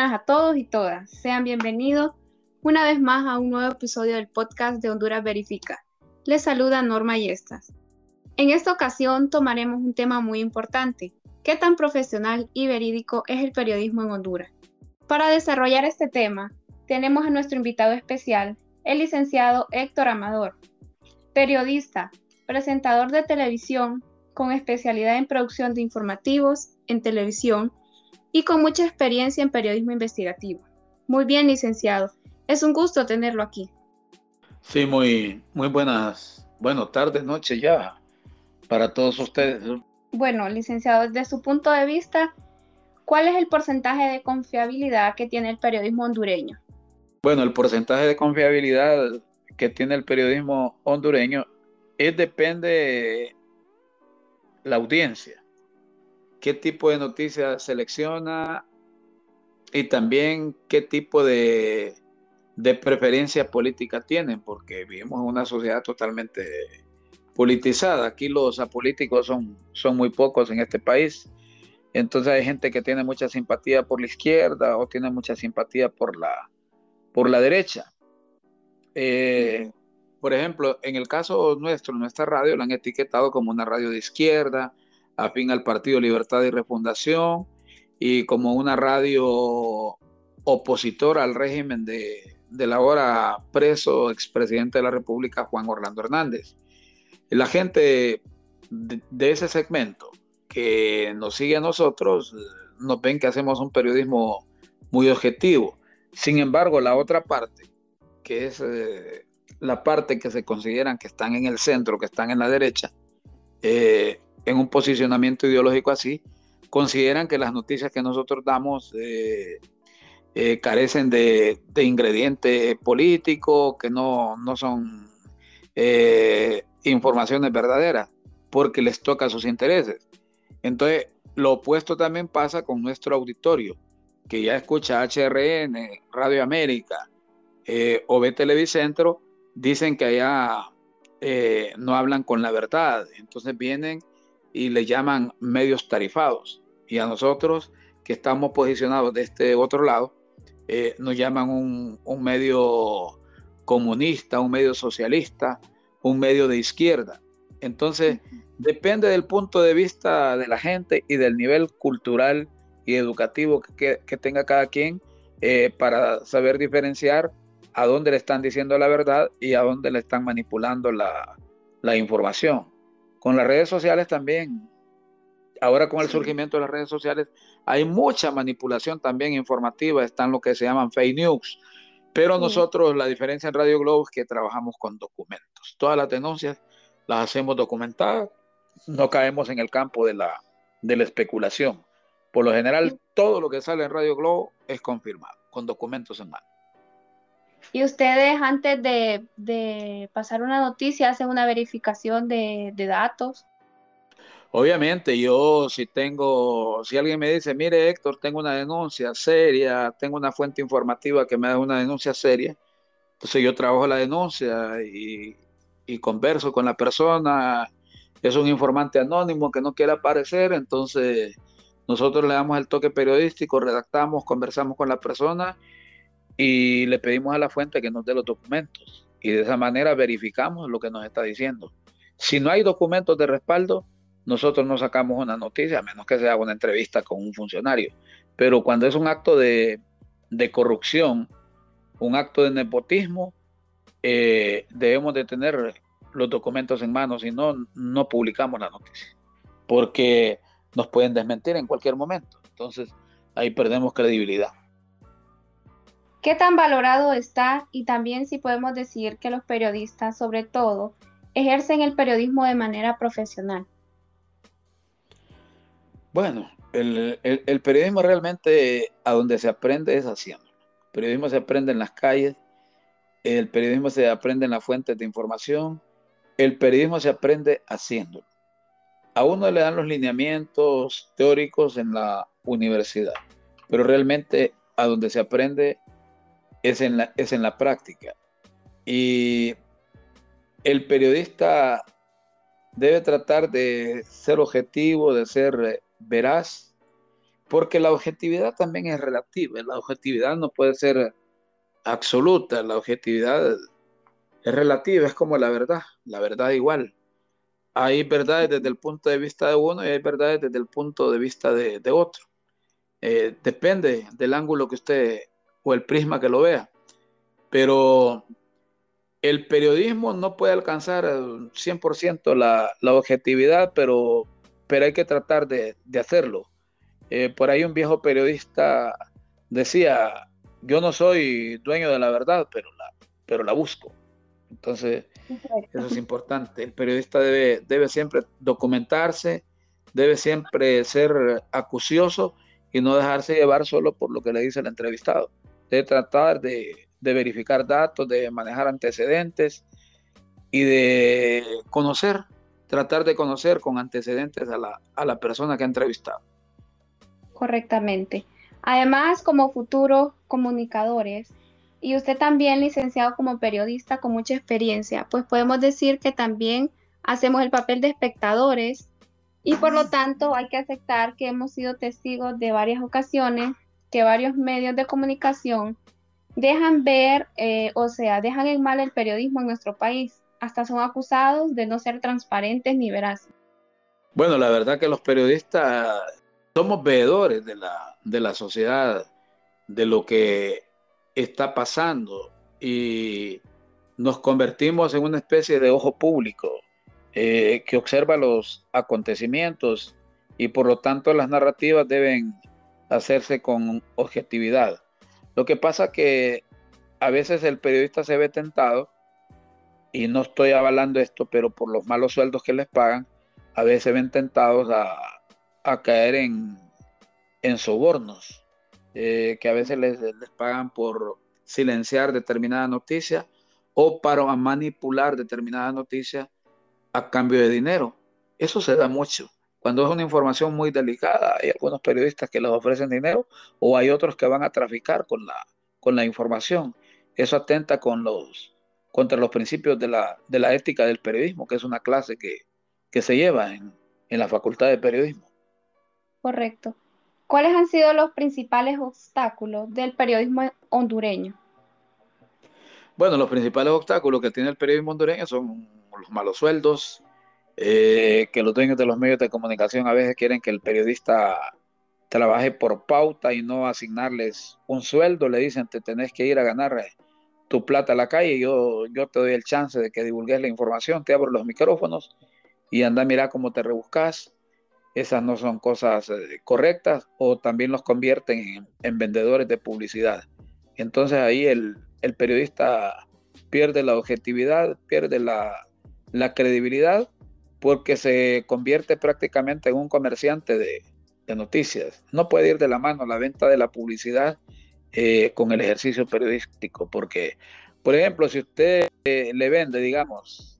buenas a todos y todas. Sean bienvenidos una vez más a un nuevo episodio del podcast de Honduras Verifica. Les saluda Norma Yestas. En esta ocasión tomaremos un tema muy importante. ¿Qué tan profesional y verídico es el periodismo en Honduras? Para desarrollar este tema, tenemos a nuestro invitado especial, el licenciado Héctor Amador, periodista, presentador de televisión con especialidad en producción de informativos en televisión y con mucha experiencia en periodismo investigativo. Muy bien, licenciado. Es un gusto tenerlo aquí. Sí, muy, muy buenas, bueno, tardes, noches ya para todos ustedes. Bueno, licenciado, desde su punto de vista, ¿cuál es el porcentaje de confiabilidad que tiene el periodismo hondureño? Bueno, el porcentaje de confiabilidad que tiene el periodismo hondureño es depende la audiencia qué tipo de noticias selecciona y también qué tipo de, de preferencia política tienen, porque vivimos en una sociedad totalmente politizada. Aquí los apolíticos son, son muy pocos en este país. Entonces hay gente que tiene mucha simpatía por la izquierda o tiene mucha simpatía por la, por la derecha. Eh, por ejemplo, en el caso nuestro, nuestra radio la han etiquetado como una radio de izquierda, afín al Partido Libertad y Refundación y como una radio opositora al régimen de, del ahora preso expresidente de la República, Juan Orlando Hernández. La gente de, ese segmento que nos sigue a nosotros nos ven que hacemos un periodismo muy objetivo. Sin embargo, la otra parte, que es eh, la parte que se consideran que están en el centro, que están en la derecha, eh, en un posicionamiento ideológico así, consideran que las noticias que nosotros damos eh, eh, carecen de, de, ingrediente político, que no, no son eh, informaciones verdaderas, porque les toca sus intereses. Entonces, lo opuesto también pasa con nuestro auditorio, que ya escucha HRN, Radio América o ve Televicentro, dicen que allá no hablan con la verdad. Entonces vienen y le llaman medios tarifados. Y a nosotros, que estamos posicionados de este otro lado, eh, nos llaman un, un, medio comunista, un medio socialista, un medio de izquierda. Entonces, depende del punto de vista de la gente y del nivel cultural y educativo que, que tenga cada quien eh, para saber diferenciar a dónde le están diciendo la verdad y a dónde le están manipulando la, la información. Con las redes sociales también. Ahora con el surgimiento de las redes sociales hay mucha manipulación también informativa, están lo que se llaman fake news. Pero nosotros, la diferencia en Radio Globo es que trabajamos con documentos. Todas las denuncias las hacemos documentadas, no caemos en el campo de la, de la especulación. Por lo general, todo lo que sale en Radio Globo es confirmado, con documentos en mano. Y ustedes antes de, pasar una noticia hacen una verificación de, datos. Obviamente, yo si tengo, si alguien me dice, mire Héctor, tengo una denuncia seria, tengo una fuente informativa que me da una denuncia seria, entonces yo trabajo la denuncia y, converso con la persona, es un informante anónimo que no quiere aparecer, entonces nosotros le damos el toque periodístico, redactamos, conversamos con la persona y le pedimos a la fuente que nos dé los documentos y de esa manera verificamos lo que nos está diciendo. Si no hay documentos de respaldo, nosotros no sacamos una noticia, a menos que sea una entrevista con un funcionario. Pero cuando es un acto de, corrupción, un acto de nepotismo, eh, debemos de tener los documentos en mano, si no, no publicamos la noticia, porque nos pueden desmentir en cualquier momento. Entonces, ahí perdemos credibilidad. ¿Qué tan valorado está y también si podemos decir que los periodistas, sobre todo, ejercen el periodismo de manera profesional? Bueno, el, periodismo realmente a donde se aprende es haciendo. El periodismo se aprende en las calles, el periodismo se aprende en las fuentes de información, el periodismo se aprende haciéndolo. A uno le dan los lineamientos teóricos en la universidad, pero realmente a donde se aprende es en la, es en la práctica. Y el periodista debe tratar de ser objetivo, de ser veraz porque la objetividad también es relativa, la objetividad no puede ser absoluta, la objetividad es relativa, es como la verdad, la verdad igual. Hay verdades desde el punto de vista de uno y hay verdades desde el punto de vista de, otro. Eh, depende del ángulo que usted o el prisma que lo vea. Pero el periodismo no puede alcanzar 100% la, la objetividad, pero, pero hay que tratar de, hacerlo. Eh, por ahí un viejo periodista decía, yo no soy dueño de la verdad, pero la, pero la busco. Entonces, eso es importante. El periodista debe, debe siempre documentarse, debe siempre ser acucioso y no dejarse llevar solo por lo que le dice el entrevistado. Debe tratar de, de verificar datos, de manejar antecedentes y de conocer, tratar de conocer con antecedentes a la, a la persona que ha entrevistado. Correctamente. Además, como futuros comunicadores, y usted también licenciado como periodista con mucha experiencia, pues podemos decir que también hacemos el papel de espectadores y por lo tanto hay que aceptar que hemos sido testigos de varias ocasiones que varios medios de comunicación dejan ver, eh, o sea, dejan en mal el periodismo en nuestro país. Hasta son acusados de no ser transparentes ni veraces. Bueno, la verdad que los periodistas somos veedores de la, de la sociedad, de lo que está pasando y nos convertimos en una especie de ojo público eh, que observa los acontecimientos y por lo tanto las narrativas deben hacerse con objetividad. Lo que pasa que a veces el periodista se ve tentado, y no estoy avalando esto, pero por los malos sueldos que les pagan, a veces se ven tentados a, caer en, en sobornos, eh, que a veces les, les, pagan por silenciar determinada noticia o para manipular determinada noticia a cambio de dinero. Eso se da mucho. Cuando es una información muy delicada, hay algunos periodistas que les ofrecen dinero o hay otros que van a traficar con la, con la información. Eso atenta con los, contra los principios de la, de la ética del periodismo, que es una clase que, que se lleva en, en la Facultad de Periodismo. Correcto. ¿Cuáles han sido los principales obstáculos del periodismo hondureño? Bueno, los principales obstáculos que tiene el periodismo hondureño son los malos sueldos, eh, que los dueños de los medios de comunicación a veces quieren que el periodista trabaje por pauta y no asignarles un sueldo, le dicen te tenés que ir a ganar eh, tu plata a la calle, yo, yo te doy el chance de que divulgues la información, te abro los micrófonos y anda a mirar cómo te rebuscas. Esas no son cosas eh, correctas o también los convierten en, vendedores de publicidad. Entonces ahí el, periodista pierde la objetividad, pierde la, la credibilidad porque se convierte prácticamente en un comerciante de, noticias. No puede ir de la mano la venta de la publicidad eh, con el ejercicio periodístico, porque, por ejemplo, si usted eh, le vende, digamos,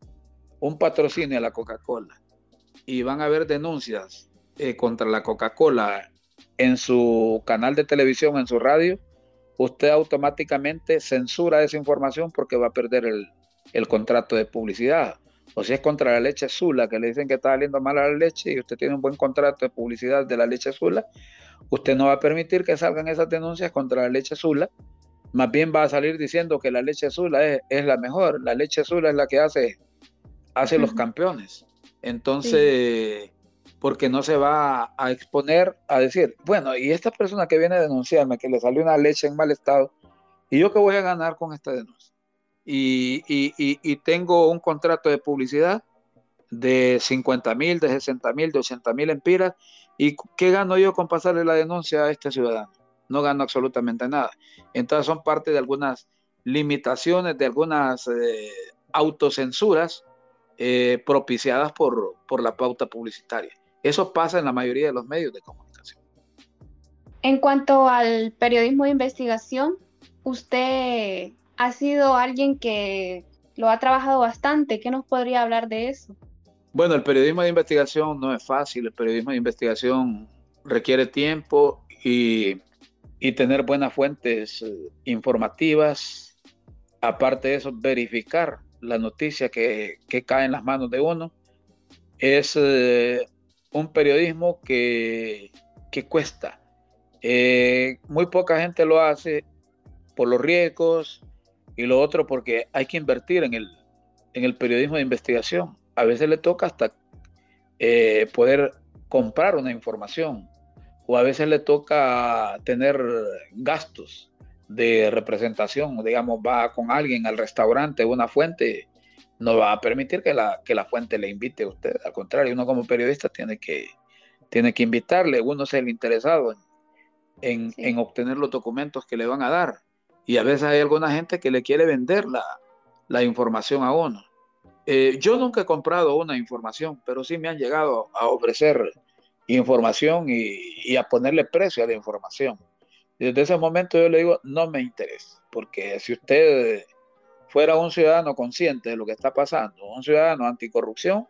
un patrocinio a la Coca-Cola y van a haber denuncias eh, contra la Coca-Cola en su canal de televisión, en su radio, usted automáticamente censura esa información porque va a perder el, el contrato de publicidad o si es contra la leche Zula, que le dicen que está saliendo mal la leche y usted tiene un buen contrato de publicidad de la leche Zula, usted no va a permitir que salgan esas denuncias contra la leche Zula, más bien va a salir diciendo que la leche Zula es, la mejor, la leche Zula es la que hace, hace los campeones. Entonces, porque no se va a exponer a decir, bueno, y esta persona que viene a denunciarme que le salió una leche en mal estado, ¿y yo qué voy a ganar con esta denuncia? Y, tengo un contrato de publicidad de 50 mil, de 60 mil, de 80 mil empiras. ¿Y qué gano yo con pasarle la denuncia a este ciudadano? No gano absolutamente nada. Entonces son parte de algunas limitaciones, de algunas eh, autocensuras eh, propiciadas por, por la pauta publicitaria. Eso pasa en la mayoría de los medios de comunicación. En cuanto al periodismo de investigación, usted ha sido alguien que lo ha trabajado bastante. ¿Qué nos podría hablar de eso? Bueno, el periodismo de investigación no es fácil. El periodismo de investigación requiere tiempo y, tener buenas fuentes eh, informativas. Aparte de eso, verificar la noticia que, cae en las manos de uno. Es eh, un periodismo que, que cuesta. Eh, muy poca gente lo hace por los riesgos y lo otro porque hay que invertir en el, en el periodismo de investigación. A veces le toca hasta eh, poder comprar una información o a veces le toca tener gastos de representación, digamos, va con alguien al restaurante, una fuente, no va a permitir que la, que la fuente le invite a usted, al contrario, uno como periodista tiene que, tiene que invitarle, uno es el interesado en, en, obtener los documentos que le van a dar. Y a veces hay alguna gente que le quiere vender la, la información a uno. Eh, yo nunca he comprado una información, pero sí me han llegado a ofrecer información y, a ponerle precio a la información. desde ese momento yo le digo, no me interesa, porque si usted fuera un ciudadano consciente de lo que está pasando, un ciudadano anticorrupción,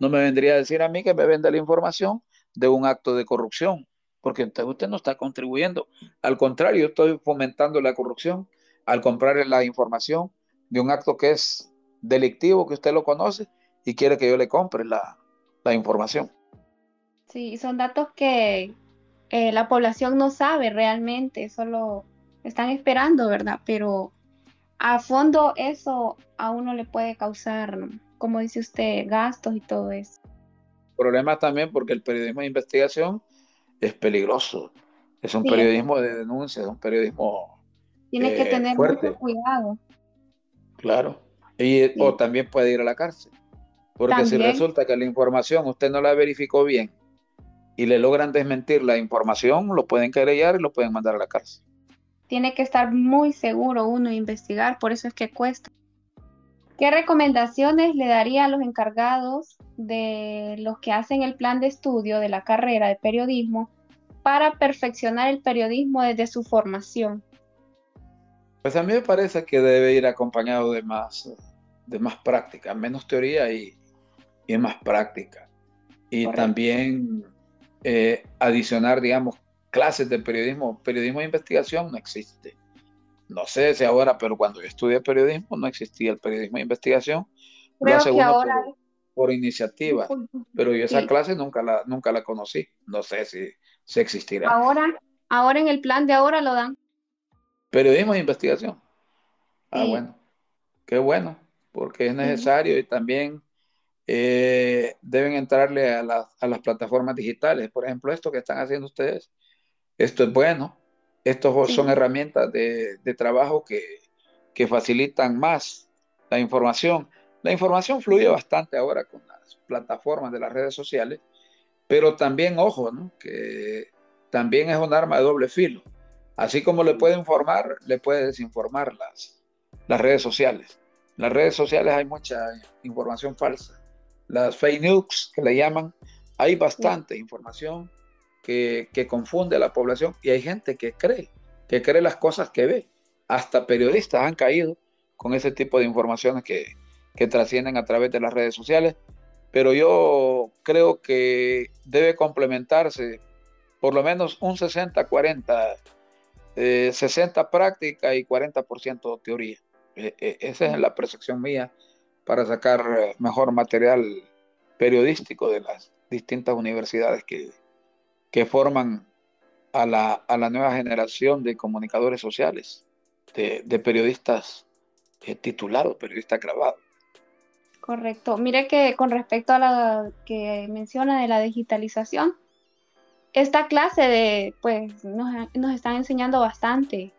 no me vendría a decir a mí que me venda la información de un acto de corrupción, porque usted no está contribuyendo. Al contrario, yo estoy fomentando la corrupción al comprarle la información de un acto que es delictivo, que usted lo conoce y quiere que yo le compre la, la información. Sí, son datos que eh, la población no sabe realmente, solo están esperando, ¿verdad? Pero a fondo eso a uno le puede causar, como dice usted, gastos y todo eso. Problemas también porque el periodismo de investigación es peligroso. Es un periodismo de denuncia, es un periodismo. Tiene que eh, tener mucho cuidado. Claro. Y, O también puede ir a la cárcel. Porque si resulta que la información usted no la verificó bien y le logran desmentir la información, lo pueden querellar y lo pueden mandar a la cárcel. Tiene que estar muy seguro uno de investigar, por eso es que cuesta. ¿Qué recomendaciones le daría a los encargados de los que hacen el plan de estudio de la carrera de periodismo para perfeccionar el periodismo desde su formación? Pues a mí me parece que debe ir acompañado de más, de más práctica, menos teoría y, y más práctica. Y también eh, adicionar, digamos, clases de periodismo. Periodismo de investigación no existe. No sé si ahora, pero cuando yo estudié periodismo no existía el periodismo de investigación. Creo que ahora... Por, iniciativa, pero yo esa clase nunca la, nunca la conocí. No sé si, si existirá. Ahora, ahora en el plan de ahora lo dan. Periodismo de investigación. Ah, bueno. Qué bueno, porque es necesario y también eh, deben entrarle a, las plataformas digitales. Por ejemplo, esto que están haciendo ustedes, esto es bueno. Estos son herramientas de, trabajo que, facilitan más la información. La información fluye bastante ahora con las plataformas de las redes sociales, pero también, ojo, que también es un arma de doble filo. Así como le puede informar, le puede desinformar las, las redes sociales. En las redes sociales hay mucha información falsa las fake news que le llaman, hay bastante información que, confunde a la población y hay gente que cree, que cree las cosas que ve. Hasta periodistas han caído con ese tipo de informaciones que, trascienden a través de las redes sociales, pero yo creo que debe complementarse por lo menos un 60-40, 60 eh, práctica y 40% teoría. E, e, esa es la percepción mía para sacar eh, mejor material periodístico de las distintas universidades que, que forman a la, a la, nueva generación de comunicadores sociales, de, de periodistas eh, titulados, periodistas grabados. Correcto. Mire que con respecto a la que menciona de la digitalización, esta clase de, pues, nos, nos están enseñando bastante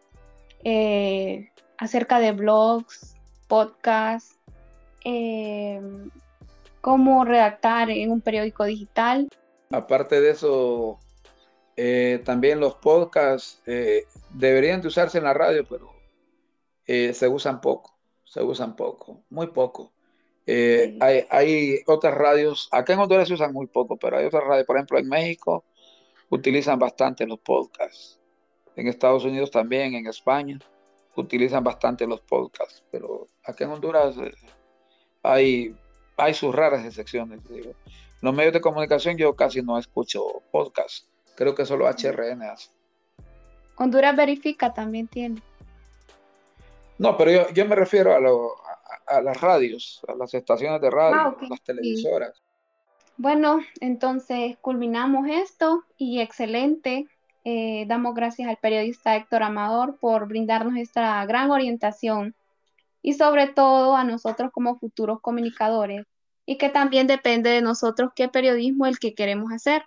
eh, acerca de blogs, podcasts, eh, cómo redactar en un periódico digital. Aparte de eso, eh, también los podcasts eh, deberían de usarse en la radio, pero se usan poco, se usan poco, muy poco. hay, hay, otras radios, acá en Honduras se usan muy poco, pero hay otras radios, por ejemplo en México, utilizan bastante los podcasts. En Estados Unidos también, en España, utilizan bastante los podcasts, pero acá en Honduras hay, hay sus raras excepciones. Los medios de comunicación yo casi no escucho podcast. Creo que solo HRN hace. Honduras Verifica también tiene. No, pero yo, me refiero a, a, las radios, a las estaciones de radio, ah, las televisoras. Bueno, entonces culminamos esto y excelente eh, damos gracias al periodista Héctor Amador por brindarnos esta gran orientación y sobre todo a nosotros como futuros comunicadores y que también depende de nosotros qué periodismo el que queremos hacer.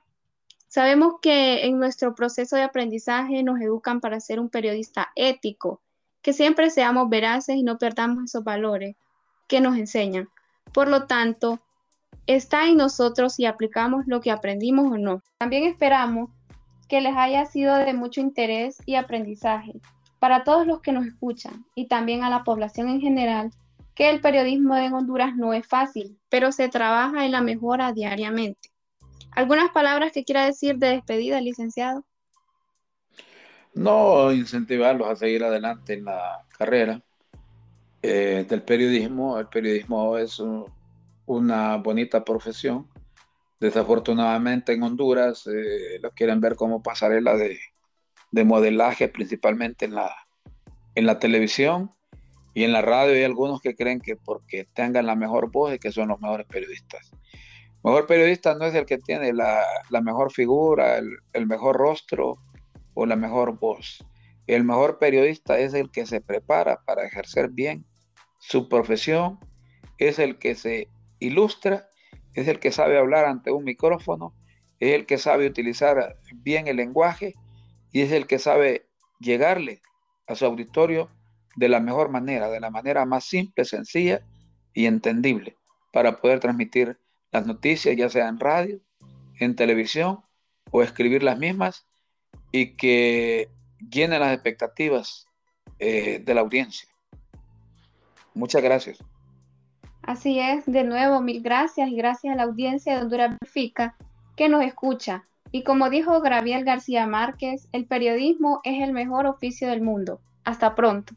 Sabemos que en nuestro proceso de aprendizaje nos educan para ser un periodista ético, que siempre seamos veraces y no perdamos esos valores que nos enseñan. Por lo tanto, está en nosotros si aplicamos lo que aprendimos o no. También esperamos que les haya sido de mucho interés y aprendizaje para todos los que nos escuchan y también a la población en general que el periodismo en Honduras no es fácil, pero se trabaja en la mejora diariamente. ¿Algunas palabras que quiera decir de despedida, licenciado? No, incentivarlos a seguir adelante en la carrera eh, del periodismo. El periodismo es una bonita profesión. Desafortunadamente en Honduras eh, lo quieren ver como pasarela de, de modelaje, principalmente en la, en la televisión y en la radio. Hay algunos que creen que porque tengan la mejor voz es que son los mejores periodistas mejor periodista no es el que tiene la, mejor figura, el, mejor rostro o la mejor voz. El mejor periodista es el que se prepara para ejercer bien su profesión, es el que se ilustra, es el que sabe hablar ante un micrófono, es el que sabe utilizar bien el lenguaje y es el que sabe llegarle a su auditorio de la mejor manera, de la manera más simple, sencilla y entendible para poder transmitir las noticias, ya sea en radio, en televisión o escribir las mismas y que llenen las expectativas eh, de la audiencia. Muchas gracias. Así es, de nuevo, mil gracias y gracias a la audiencia de Honduras Verifica que nos escucha. Y como dijo Gabriel García Márquez, el periodismo es el mejor oficio del mundo. Hasta pronto.